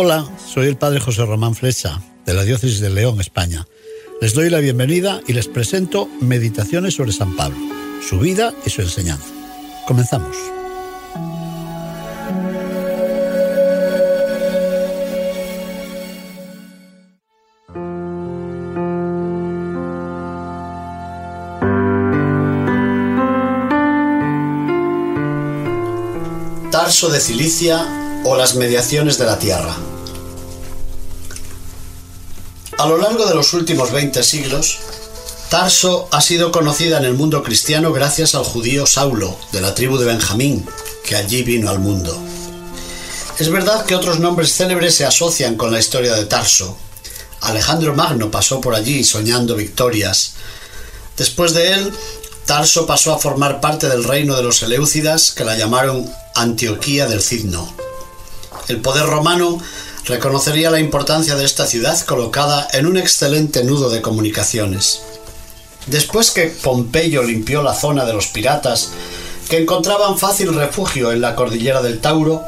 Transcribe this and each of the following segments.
Hola, soy el padre José Román Flecha, de la Diócesis de León, España. Les doy la bienvenida y les presento Meditaciones sobre San Pablo, su vida y su enseñanza. Comenzamos. Tarso de Cilicia o las mediaciones de la Tierra. A lo largo de los últimos 20 siglos, Tarso ha sido conocida en el mundo cristiano gracias al judío Saulo, de la tribu de Benjamín, que allí vino al mundo. Es verdad que otros nombres célebres se asocian con la historia de Tarso. Alejandro Magno pasó por allí soñando victorias. Después de él, Tarso pasó a formar parte del reino de los Eleucidas, que la llamaron Antioquía del Cidno. El poder romano reconocería la importancia de esta ciudad colocada en un excelente nudo de comunicaciones. Después que Pompeyo limpió la zona de los piratas, que encontraban fácil refugio en la cordillera del Tauro,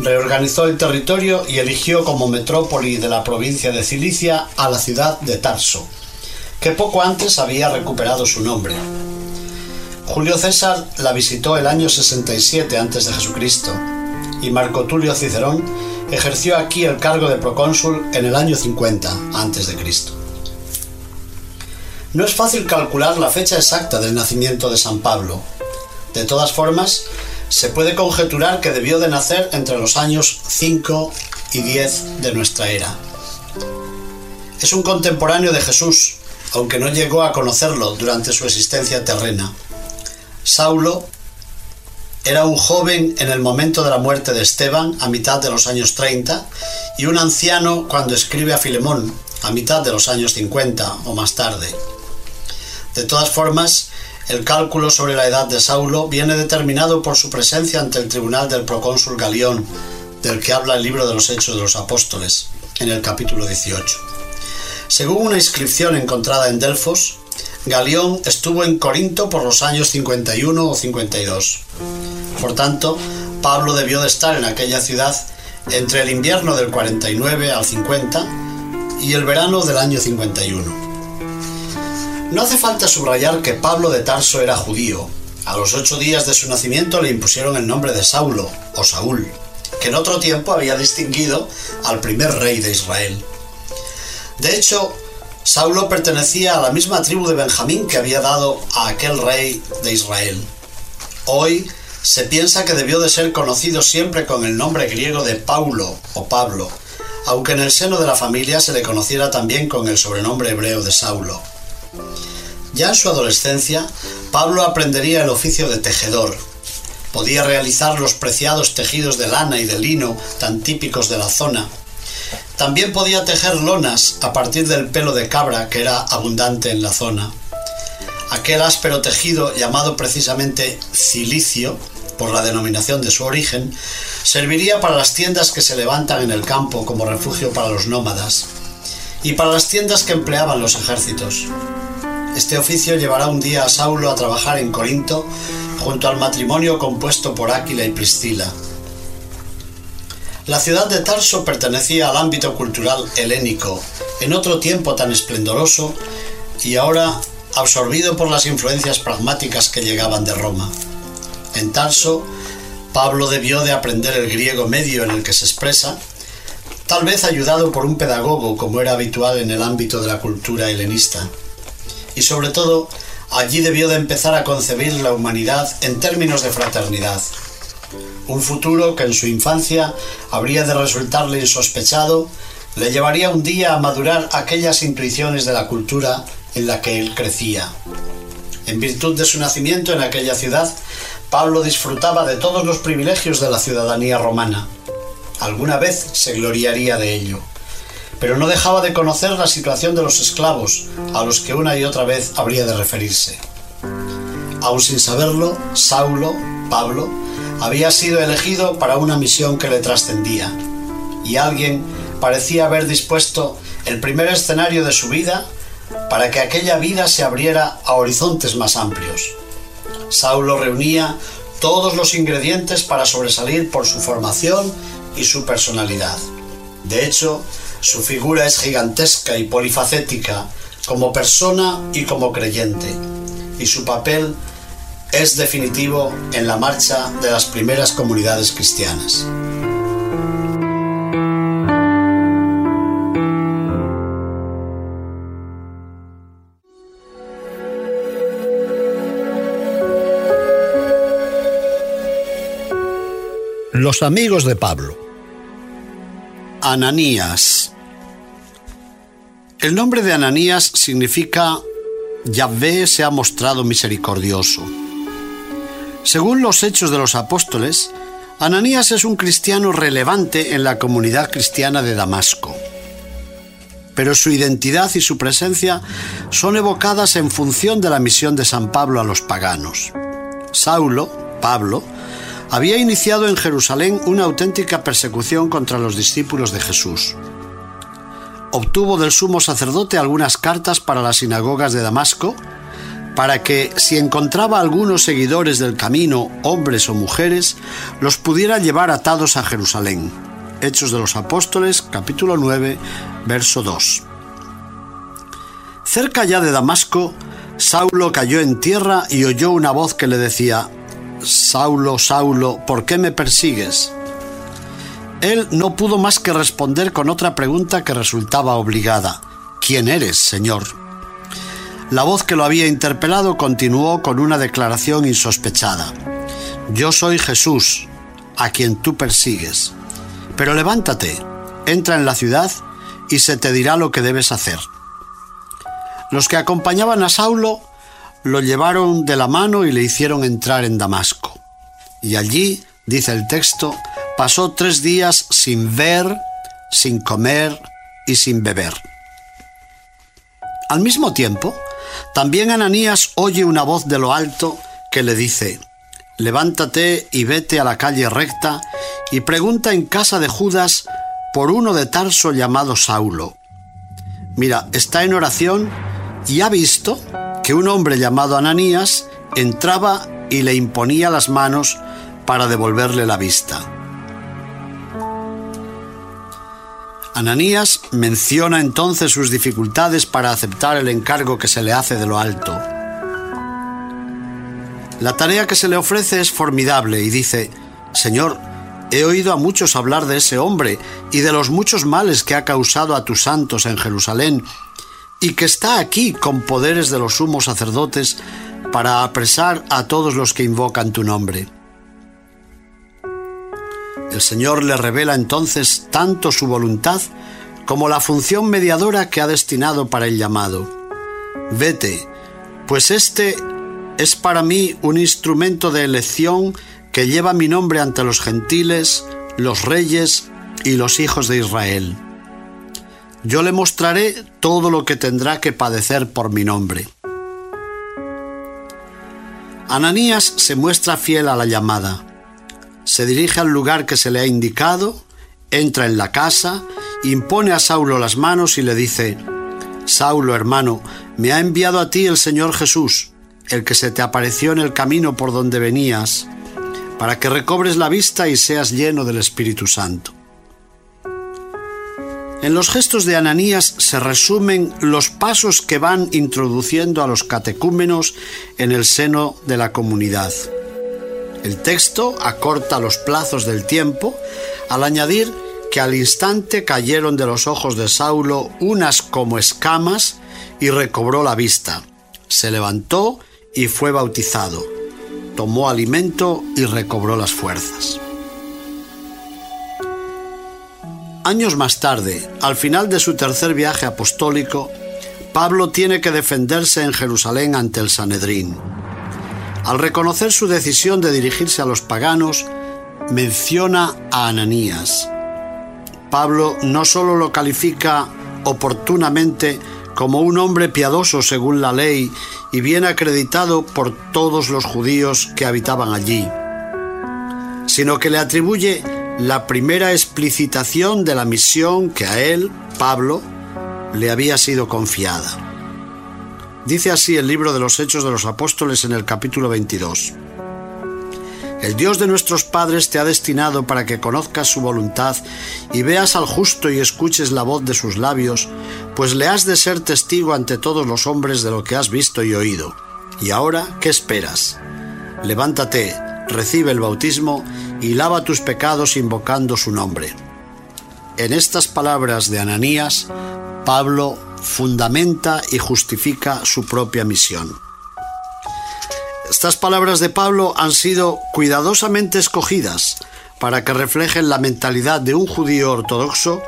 reorganizó el territorio y eligió como metrópoli de la provincia de Cilicia a la ciudad de Tarso, que poco antes había recuperado su nombre. Julio César la visitó el año 67 a.C y Marco Tulio Cicerón ejerció aquí el cargo de procónsul en el año 50 a.C. No es fácil calcular la fecha exacta del nacimiento de San Pablo. De todas formas, se puede conjeturar que debió de nacer entre los años 5 y 10 de nuestra era. Es un contemporáneo de Jesús, aunque no llegó a conocerlo durante su existencia terrena. Saulo era un joven en el momento de la muerte de Esteban, a mitad de los años 30, y un anciano cuando escribe a Filemón, a mitad de los años 50 o más tarde. De todas formas, el cálculo sobre la edad de Saulo viene determinado por su presencia ante el tribunal del procónsul Galión, del que habla el libro de los Hechos de los Apóstoles, en el capítulo 18. Según una inscripción encontrada en Delfos, Galión estuvo en Corinto por los años 51 o 52. Por tanto, Pablo debió de estar en aquella ciudad entre el invierno del 49 al 50 y el verano del año 51. No hace falta subrayar que Pablo de Tarso era judío. A los ocho días de su nacimiento le impusieron el nombre de Saulo o Saúl, que en otro tiempo había distinguido al primer rey de Israel. De hecho, Saulo pertenecía a la misma tribu de Benjamín que había dado a aquel rey de Israel. Hoy se piensa que debió de ser conocido siempre con el nombre griego de Paulo o Pablo, aunque en el seno de la familia se le conociera también con el sobrenombre hebreo de Saulo. Ya en su adolescencia, Pablo aprendería el oficio de tejedor. Podía realizar los preciados tejidos de lana y de lino tan típicos de la zona, también podía tejer lonas a partir del pelo de cabra que era abundante en la zona. Aquel áspero tejido, llamado precisamente cilicio, por la denominación de su origen, serviría para las tiendas que se levantan en el campo como refugio para los nómadas y para las tiendas que empleaban los ejércitos. Este oficio llevará un día a Saulo a trabajar en Corinto junto al matrimonio compuesto por Áquila y Priscila. La ciudad de Tarso pertenecía al ámbito cultural helénico, en otro tiempo tan esplendoroso y ahora absorbido por las influencias pragmáticas que llegaban de Roma. En Tarso, Pablo debió de aprender el griego medio en el que se expresa, tal vez ayudado por un pedagogo como era habitual en el ámbito de la cultura helenista. Y sobre todo, allí debió de empezar a concebir la humanidad en términos de fraternidad, un futuro que en su infancia habría de resultarle insospechado le llevaría un día a madurar aquellas intuiciones de la cultura en la que él crecía. En virtud de su nacimiento en aquella ciudad, Pablo disfrutaba de todos los privilegios de la ciudadanía romana. Alguna vez se gloriaría de ello, pero no dejaba de conocer la situación de los esclavos, a los que una y otra vez habría de referirse. Aún sin saberlo, Saulo, Pablo, había sido elegido para una misión que le trascendía, y alguien parecía haber dispuesto el primer escenario de su vida para que aquella vida se abriera a horizontes más amplios. Saulo reunía todos los ingredientes para sobresalir por su formación y su personalidad. De hecho, su figura es gigantesca y polifacética como persona y como creyente, y su papel es definitivo en la marcha de las primeras comunidades cristianas. Los amigos de Pablo. Ananías. El nombre de Ananías significa Yahvé se ha mostrado misericordioso. Según los hechos de los apóstoles, Ananías es un cristiano relevante en la comunidad cristiana de Damasco. Pero su identidad y su presencia son evocadas en función de la misión de San Pablo a los paganos. Saulo, Pablo, había iniciado en Jerusalén una auténtica persecución contra los discípulos de Jesús. Obtuvo del sumo sacerdote algunas cartas para las sinagogas de Damasco, para que, si encontraba algunos seguidores del camino, hombres o mujeres, los pudiera llevar atados a Jerusalén. Hechos de los Apóstoles, capítulo 9, verso 2. Cerca ya de Damasco, Saulo cayó en tierra y oyó una voz que le decía, Saulo, Saulo, ¿por qué me persigues? Él no pudo más que responder con otra pregunta que resultaba obligada. ¿Quién eres, Señor? La voz que lo había interpelado continuó con una declaración insospechada. Yo soy Jesús, a quien tú persigues. Pero levántate, entra en la ciudad y se te dirá lo que debes hacer. Los que acompañaban a Saulo lo llevaron de la mano y le hicieron entrar en Damasco. Y allí, dice el texto, pasó tres días sin ver, sin comer y sin beber. Al mismo tiempo, también Ananías oye una voz de lo alto que le dice, levántate y vete a la calle recta y pregunta en casa de Judas por uno de Tarso llamado Saulo. Mira, está en oración y ha visto que un hombre llamado Ananías entraba y le imponía las manos para devolverle la vista. Ananías menciona entonces sus dificultades para aceptar el encargo que se le hace de lo alto. La tarea que se le ofrece es formidable y dice, Señor, he oído a muchos hablar de ese hombre y de los muchos males que ha causado a tus santos en Jerusalén y que está aquí con poderes de los sumos sacerdotes para apresar a todos los que invocan tu nombre. El Señor le revela entonces tanto su voluntad como la función mediadora que ha destinado para el llamado. Vete, pues este es para mí un instrumento de elección que lleva mi nombre ante los gentiles, los reyes y los hijos de Israel. Yo le mostraré todo lo que tendrá que padecer por mi nombre. Ananías se muestra fiel a la llamada. Se dirige al lugar que se le ha indicado, entra en la casa, impone a Saulo las manos y le dice, Saulo, hermano, me ha enviado a ti el Señor Jesús, el que se te apareció en el camino por donde venías, para que recobres la vista y seas lleno del Espíritu Santo. En los gestos de Ananías se resumen los pasos que van introduciendo a los catecúmenos en el seno de la comunidad. El texto acorta los plazos del tiempo al añadir que al instante cayeron de los ojos de Saulo unas como escamas y recobró la vista. Se levantó y fue bautizado. Tomó alimento y recobró las fuerzas. Años más tarde, al final de su tercer viaje apostólico, Pablo tiene que defenderse en Jerusalén ante el Sanedrín. Al reconocer su decisión de dirigirse a los paganos, menciona a Ananías. Pablo no solo lo califica oportunamente como un hombre piadoso según la ley y bien acreditado por todos los judíos que habitaban allí, sino que le atribuye la primera explicitación de la misión que a él, Pablo, le había sido confiada. Dice así el libro de los Hechos de los Apóstoles en el capítulo 22. El Dios de nuestros padres te ha destinado para que conozcas su voluntad y veas al justo y escuches la voz de sus labios, pues le has de ser testigo ante todos los hombres de lo que has visto y oído. Y ahora, ¿qué esperas? Levántate, recibe el bautismo y lava tus pecados invocando su nombre. En estas palabras de Ananías, Pablo fundamenta y justifica su propia misión. Estas palabras de Pablo han sido cuidadosamente escogidas para que reflejen la mentalidad de un judío ortodoxo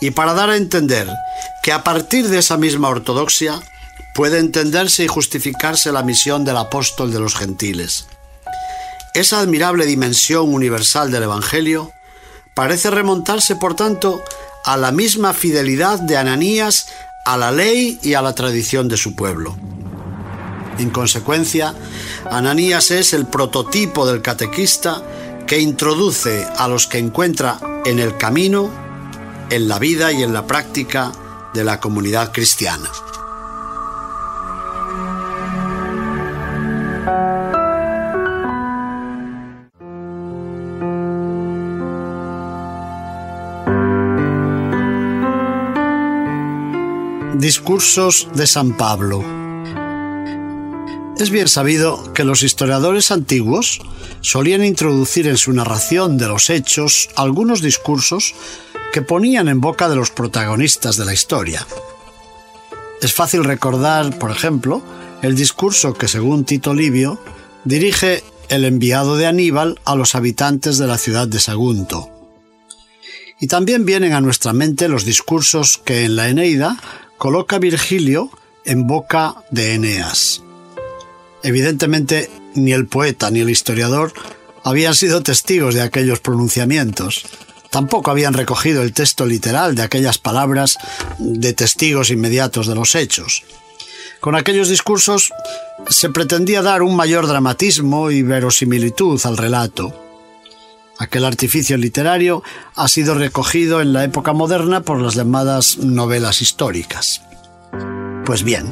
y para dar a entender que a partir de esa misma ortodoxia puede entenderse y justificarse la misión del apóstol de los gentiles. Esa admirable dimensión universal del Evangelio parece remontarse, por tanto, a la misma fidelidad de Ananías a la ley y a la tradición de su pueblo. En consecuencia, Ananías es el prototipo del catequista que introduce a los que encuentra en el camino, en la vida y en la práctica de la comunidad cristiana. Discursos de San Pablo es bien sabido que los historiadores antiguos solían introducir en su narración de los hechos algunos discursos que ponían en boca de los protagonistas de la historia. Es fácil recordar, por ejemplo, el discurso que, según Tito Livio, dirige el enviado de Aníbal a los habitantes de la ciudad de Sagunto. Y también vienen a nuestra mente los discursos que en la Eneida coloca Virgilio en boca de Eneas. Evidentemente, ni el poeta ni el historiador habían sido testigos de aquellos pronunciamientos. Tampoco habían recogido el texto literal de aquellas palabras de testigos inmediatos de los hechos. Con aquellos discursos se pretendía dar un mayor dramatismo y verosimilitud al relato. Aquel artificio literario ha sido recogido en la época moderna por las llamadas novelas históricas. Pues bien,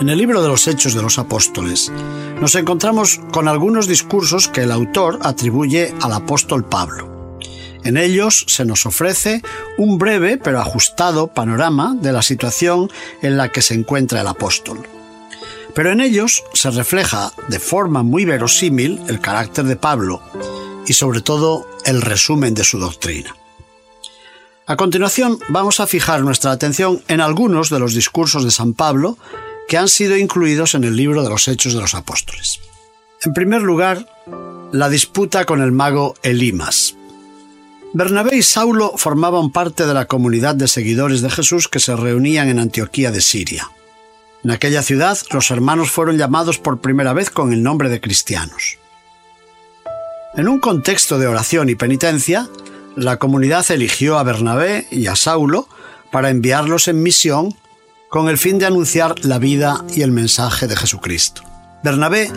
en el libro de los Hechos de los Apóstoles nos encontramos con algunos discursos que el autor atribuye al apóstol Pablo. En ellos se nos ofrece un breve pero ajustado panorama de la situación en la que se encuentra el apóstol. Pero en ellos se refleja de forma muy verosímil el carácter de Pablo y sobre todo el resumen de su doctrina. A continuación vamos a fijar nuestra atención en algunos de los discursos de San Pablo que han sido incluidos en el libro de los Hechos de los Apóstoles. En primer lugar, la disputa con el mago Elimas. Bernabé y Saulo formaban parte de la comunidad de seguidores de Jesús que se reunían en Antioquía de Siria. En aquella ciudad los hermanos fueron llamados por primera vez con el nombre de cristianos. En un contexto de oración y penitencia, la comunidad eligió a Bernabé y a Saulo para enviarlos en misión con el fin de anunciar la vida y el mensaje de Jesucristo. Bernabé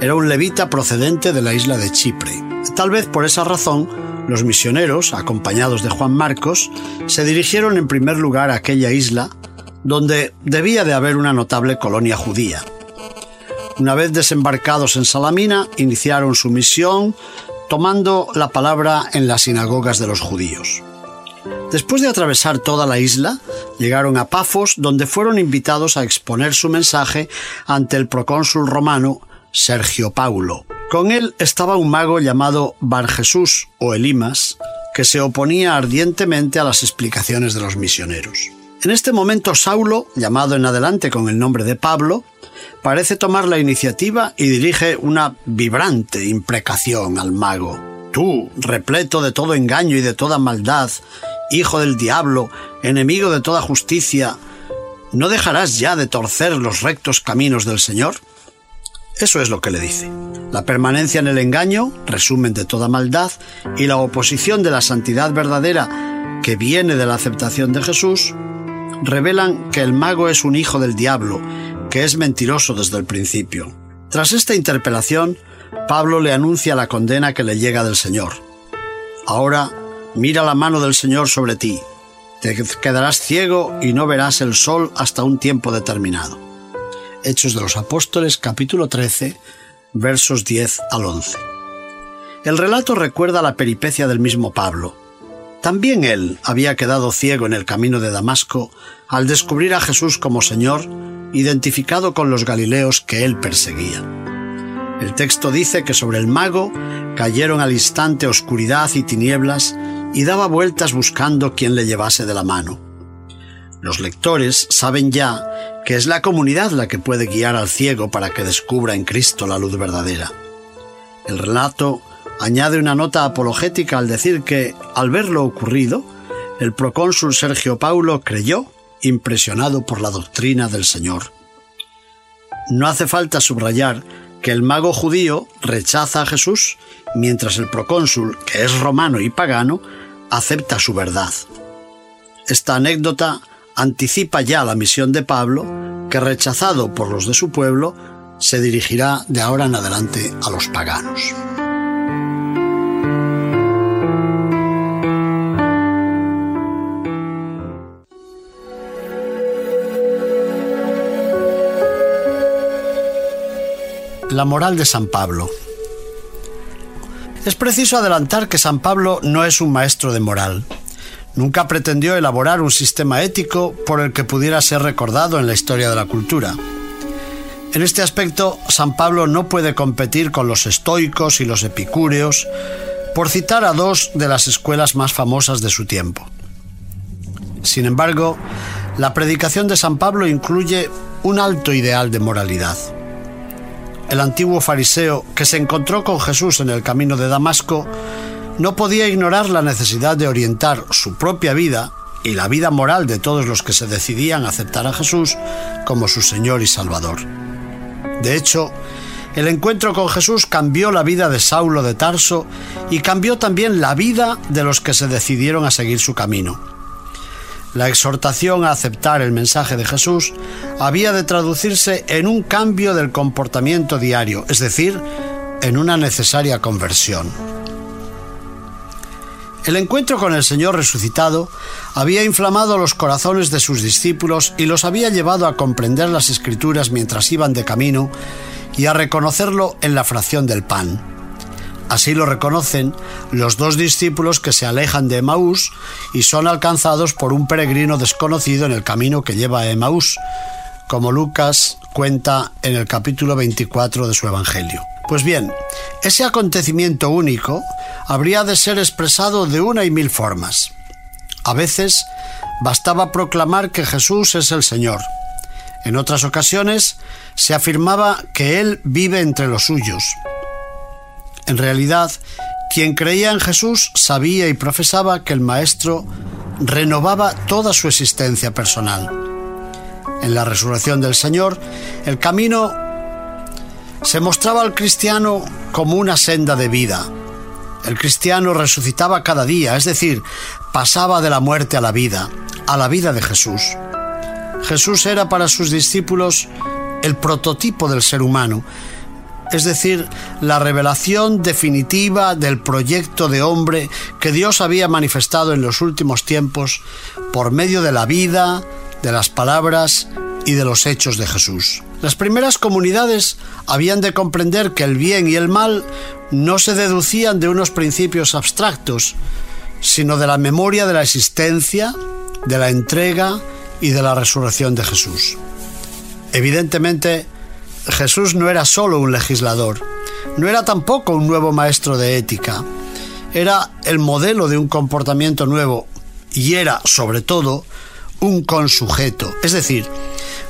era un levita procedente de la isla de Chipre. Tal vez por esa razón, los misioneros, acompañados de Juan Marcos, se dirigieron en primer lugar a aquella isla donde debía de haber una notable colonia judía. Una vez desembarcados en Salamina, iniciaron su misión tomando la palabra en las sinagogas de los judíos. Después de atravesar toda la isla, llegaron a Pafos, donde fueron invitados a exponer su mensaje ante el procónsul romano Sergio Paulo. Con él estaba un mago llamado Bar Jesús o Elimas, que se oponía ardientemente a las explicaciones de los misioneros. En este momento Saulo, llamado en adelante con el nombre de Pablo, parece tomar la iniciativa y dirige una vibrante imprecación al mago. Tú, repleto de todo engaño y de toda maldad, hijo del diablo, enemigo de toda justicia, ¿no dejarás ya de torcer los rectos caminos del Señor? Eso es lo que le dice. La permanencia en el engaño, resumen de toda maldad, y la oposición de la santidad verdadera que viene de la aceptación de Jesús, revelan que el mago es un hijo del diablo, que es mentiroso desde el principio. Tras esta interpelación, Pablo le anuncia la condena que le llega del Señor. Ahora, mira la mano del Señor sobre ti. Te quedarás ciego y no verás el sol hasta un tiempo determinado. Hechos de los Apóstoles capítulo 13 versos 10 al 11. El relato recuerda la peripecia del mismo Pablo. También él había quedado ciego en el camino de Damasco al descubrir a Jesús como Señor, identificado con los Galileos que él perseguía. El texto dice que sobre el mago cayeron al instante oscuridad y tinieblas y daba vueltas buscando quien le llevase de la mano. Los lectores saben ya que es la comunidad la que puede guiar al ciego para que descubra en Cristo la luz verdadera. El relato añade una nota apologética al decir que, al ver lo ocurrido, el procónsul Sergio Paulo creyó, impresionado por la doctrina del Señor. No hace falta subrayar que el mago judío rechaza a Jesús, mientras el procónsul, que es romano y pagano, acepta su verdad. Esta anécdota anticipa ya la misión de Pablo, que rechazado por los de su pueblo, se dirigirá de ahora en adelante a los paganos. La moral de San Pablo. Es preciso adelantar que San Pablo no es un maestro de moral. Nunca pretendió elaborar un sistema ético por el que pudiera ser recordado en la historia de la cultura. En este aspecto, San Pablo no puede competir con los estoicos y los epicúreos, por citar a dos de las escuelas más famosas de su tiempo. Sin embargo, la predicación de San Pablo incluye un alto ideal de moralidad. El antiguo fariseo que se encontró con Jesús en el camino de Damasco no podía ignorar la necesidad de orientar su propia vida y la vida moral de todos los que se decidían a aceptar a Jesús como su Señor y Salvador. De hecho, el encuentro con Jesús cambió la vida de Saulo de Tarso y cambió también la vida de los que se decidieron a seguir su camino. La exhortación a aceptar el mensaje de Jesús había de traducirse en un cambio del comportamiento diario, es decir, en una necesaria conversión. El encuentro con el Señor resucitado había inflamado los corazones de sus discípulos y los había llevado a comprender las escrituras mientras iban de camino y a reconocerlo en la fracción del pan. Así lo reconocen los dos discípulos que se alejan de Emaús y son alcanzados por un peregrino desconocido en el camino que lleva a Emaús, como Lucas cuenta en el capítulo 24 de su Evangelio. Pues bien, ese acontecimiento único habría de ser expresado de una y mil formas. A veces bastaba proclamar que Jesús es el Señor. En otras ocasiones se afirmaba que Él vive entre los suyos. En realidad, quien creía en Jesús sabía y profesaba que el Maestro renovaba toda su existencia personal. En la resurrección del Señor, el camino se mostraba al cristiano como una senda de vida, el cristiano resucitaba cada día, es decir, pasaba de la muerte a la vida, a la vida de Jesús. Jesús era para sus discípulos el prototipo del ser humano, es decir, la revelación definitiva del proyecto de hombre que Dios había manifestado en los últimos tiempos por medio de la vida, de las palabras y de los hechos de Jesús. Las primeras comunidades habían de comprender que el bien y el mal no se deducían de unos principios abstractos, sino de la memoria de la existencia, de la entrega y de la resurrección de Jesús. Evidentemente, Jesús no era solo un legislador, no era tampoco un nuevo maestro de ética, era el modelo de un comportamiento nuevo y era, sobre todo, un consujeto, es decir,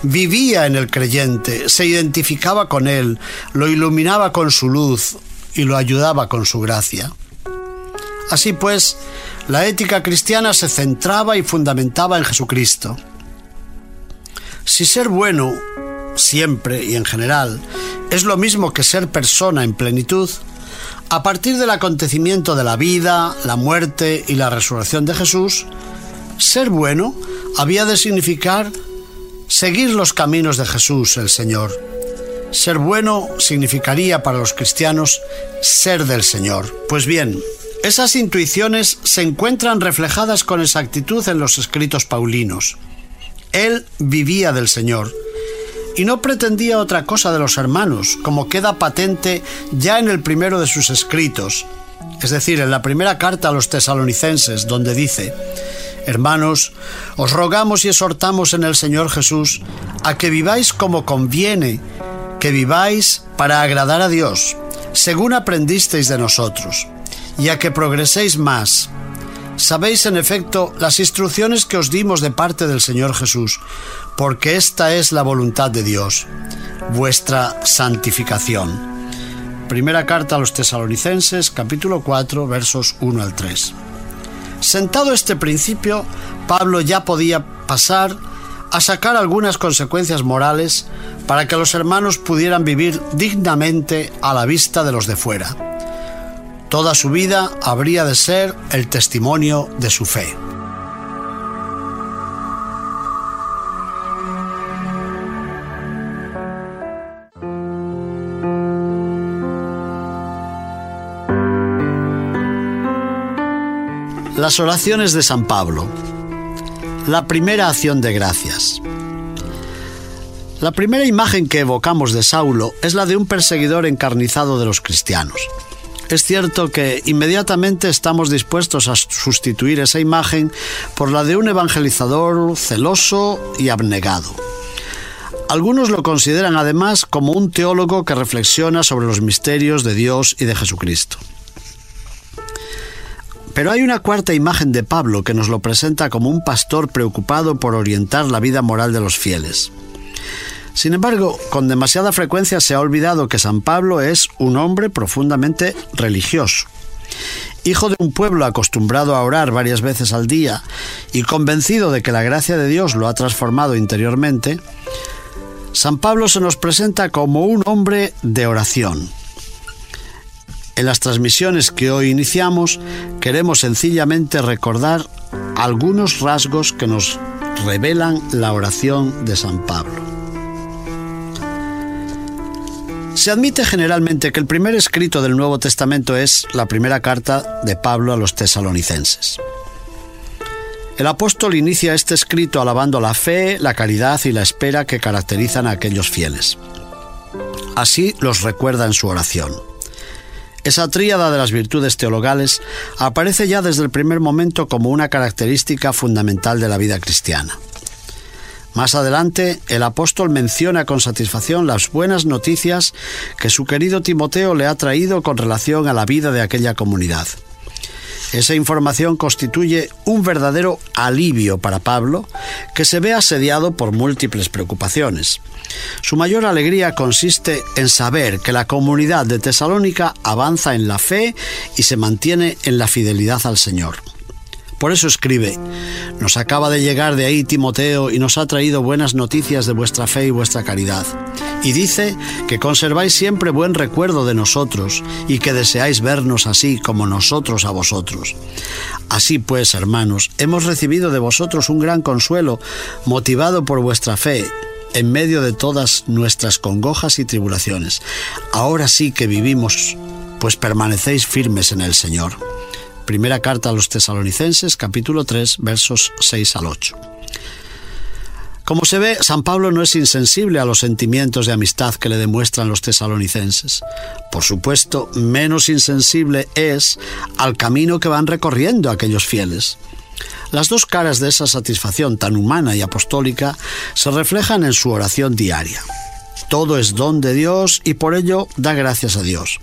vivía en el creyente, se identificaba con él, lo iluminaba con su luz y lo ayudaba con su gracia. Así pues, La ética cristiana se centraba y fundamentaba en Jesucristo. Si ser bueno, siempre y en general, es lo mismo que ser persona en plenitud, a partir del acontecimiento de la vida, la muerte y la resurrección de Jesús, ser bueno había de significar seguir los caminos de Jesús el Señor. Ser bueno significaría para los cristianos ser del Señor. Pues bien, esas intuiciones se encuentran reflejadas con exactitud en los escritos paulinos. Él vivía del Señor y no pretendía otra cosa de los hermanos, como queda patente ya en el primero de sus escritos, es decir, en la primera carta a los tesalonicenses, donde dice, Hermanos, os rogamos y exhortamos en el Señor Jesús a que viváis como conviene, que viváis para agradar a Dios, según aprendisteis de nosotros y a que progreséis más. Sabéis en efecto las instrucciones que os dimos de parte del Señor Jesús, porque esta es la voluntad de Dios, vuestra santificación. Primera carta a los tesalonicenses, capítulo 4, versos 1 al 3. Sentado este principio, Pablo ya podía pasar a sacar algunas consecuencias morales para que los hermanos pudieran vivir dignamente a la vista de los de fuera Toda su vida habría de ser el testimonio de su fe. Las oraciones de San Pablo. La primera acción de gracias. La primera imagen que evocamos de Saulo es la de un perseguidor encarnizado de los cristianos. Es cierto que inmediatamente estamos dispuestos a sustituir esa imagen por la de un evangelizador celoso y abnegado. Algunos lo consideran además como un teólogo que reflexiona sobre los misterios de Dios y de Jesucristo. Pero hay una cuarta imagen de Pablo que nos lo presenta como un pastor preocupado por orientar la vida moral de los fieles. Sin embargo, con demasiada frecuencia se ha olvidado que San Pablo es un hombre profundamente religioso. Hijo de un pueblo acostumbrado a orar varias veces al día y convencido de que la gracia de Dios lo ha transformado interiormente, San Pablo se nos presenta como un hombre de oración. En las transmisiones que hoy iniciamos queremos sencillamente recordar algunos rasgos que nos revelan la oración de San Pablo. Se admite generalmente que el primer escrito del Nuevo Testamento es la primera carta de Pablo a los tesalonicenses. El apóstol inicia este escrito alabando la fe, la caridad y la espera que caracterizan a aquellos fieles. Así los recuerda en su oración. Esa tríada de las virtudes teologales aparece ya desde el primer momento como una característica fundamental de la vida cristiana. Más adelante, el apóstol menciona con satisfacción las buenas noticias que su querido Timoteo le ha traído con relación a la vida de aquella comunidad. Esa información constituye un verdadero alivio para Pablo, que se ve asediado por múltiples preocupaciones. Su mayor alegría consiste en saber que la comunidad de Tesalónica avanza en la fe y se mantiene en la fidelidad al Señor. Por eso escribe, nos acaba de llegar de ahí Timoteo y nos ha traído buenas noticias de vuestra fe y vuestra caridad. Y dice que conserváis siempre buen recuerdo de nosotros y que deseáis vernos así como nosotros a vosotros. Así pues, hermanos, hemos recibido de vosotros un gran consuelo, motivado por vuestra fe, en medio de todas nuestras congojas y tribulaciones. Ahora sí que vivimos, pues permanecéis firmes en el Señor. Primera carta a los tesalonicenses, capítulo 3, versos 6 al 8. Como se ve, San Pablo no es insensible a los sentimientos de amistad que le demuestran los tesalonicenses. Por supuesto, menos insensible es al camino que van recorriendo aquellos fieles. Las dos caras de esa satisfacción tan humana y apostólica se reflejan en su oración diaria. Todo es don de Dios y por ello da gracias a Dios.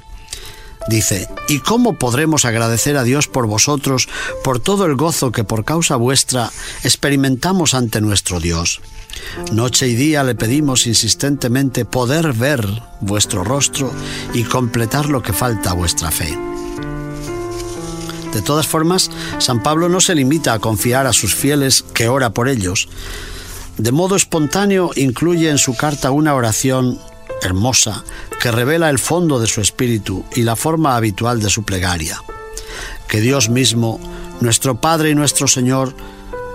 Dice, ¿y cómo podremos agradecer a Dios por vosotros, por todo el gozo que por causa vuestra experimentamos ante nuestro Dios? Noche y día le pedimos insistentemente poder ver vuestro rostro y completar lo que falta a vuestra fe. De todas formas, San Pablo no se limita a confiar a sus fieles que ora por ellos. De modo espontáneo incluye en su carta una oración hermosa que revela el fondo de su espíritu y la forma habitual de su plegaria. Que Dios mismo, nuestro Padre y nuestro Señor,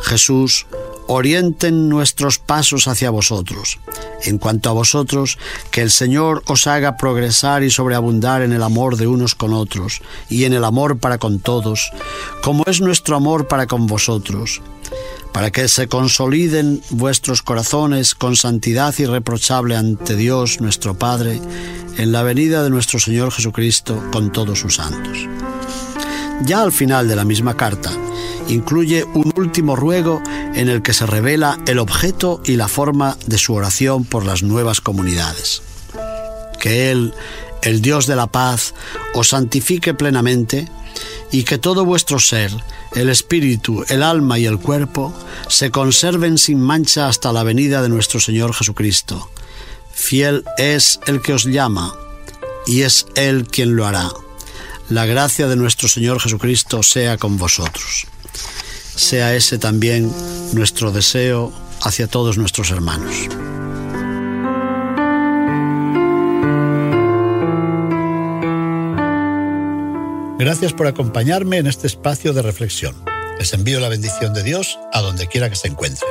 Jesús, orienten nuestros pasos hacia vosotros. En cuanto a vosotros, que el Señor os haga progresar y sobreabundar en el amor de unos con otros y en el amor para con todos, como es nuestro amor para con vosotros, para que se consoliden vuestros corazones con santidad irreprochable ante Dios nuestro Padre, en la venida de nuestro Señor Jesucristo con todos sus santos. Ya al final de la misma carta, incluye un último ruego en el que se revela el objeto y la forma de su oración por las nuevas comunidades. Que Él, el Dios de la paz, os santifique plenamente y que todo vuestro ser, el espíritu, el alma y el cuerpo, se conserven sin mancha hasta la venida de nuestro Señor Jesucristo. Fiel es el que os llama, y es Él quien lo hará. La gracia de nuestro Señor Jesucristo sea con vosotros sea ese también nuestro deseo hacia todos nuestros hermanos. Gracias por acompañarme en este espacio de reflexión. Les envío la bendición de Dios a donde quiera que se encuentren.